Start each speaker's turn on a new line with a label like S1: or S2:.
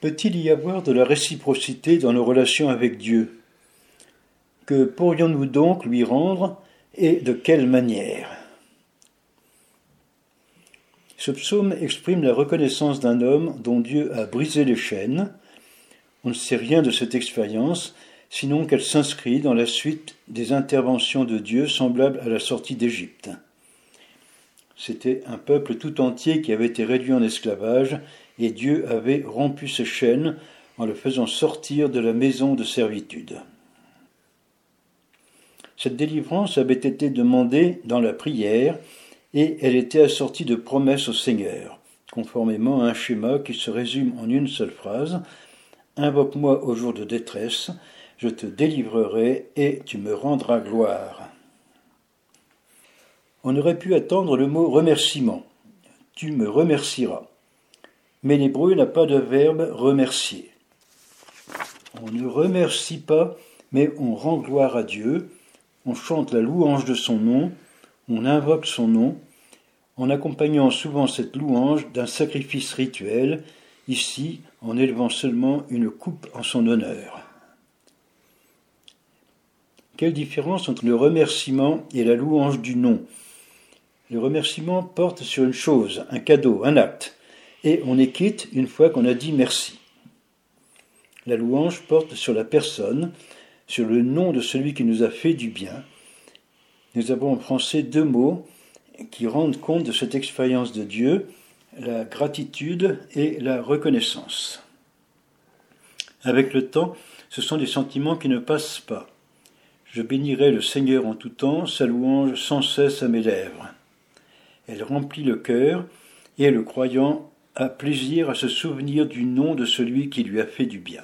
S1: Peut-il y avoir de la réciprocité dans nos relations avec Dieu? Que pourrions-nous donc lui rendre et de quelle manière? Ce psaume exprime la reconnaissance d'un homme dont Dieu a brisé les chaînes. On ne sait rien de cette expérience, sinon qu'elle s'inscrit dans la suite des interventions de Dieu semblables à la sortie d'Égypte. C'était un peuple tout entier qui avait été réduit en esclavage, et Dieu avait rompu ses chaînes en le faisant sortir de la maison de servitude. Cette délivrance avait été demandée dans la prière, et elle était assortie de promesses au Seigneur, conformément à un schéma qui se résume en une seule phrase Invoque-moi au jour de détresse, je te délivrerai et tu me rendras gloire. On aurait pu attendre le mot remerciement. Tu me remercieras. Mais l'hébreu n'a pas de verbe remercier. On ne remercie pas, mais on rend gloire à Dieu, on chante la louange de son nom, on invoque son nom, en accompagnant souvent cette louange d'un sacrifice rituel, ici en élevant seulement une coupe en son honneur. Quelle différence entre le remerciement et la louange du nom? Le remerciement porte sur une chose, un cadeau, un acte, et on est quitte une fois qu'on a dit merci. La louange porte sur la personne, sur le nom de celui qui nous a fait du bien. Nous avons en français deux mots qui rendent compte de cette expérience de Dieu, la gratitude et la reconnaissance. Avec le temps, ce sont des sentiments qui ne passent pas. Je bénirai le Seigneur en tout temps, sa louange sans cesse à mes lèvres. Elle remplit le cœur, et le croyant a plaisir à se souvenir du nom de celui qui lui a fait du bien.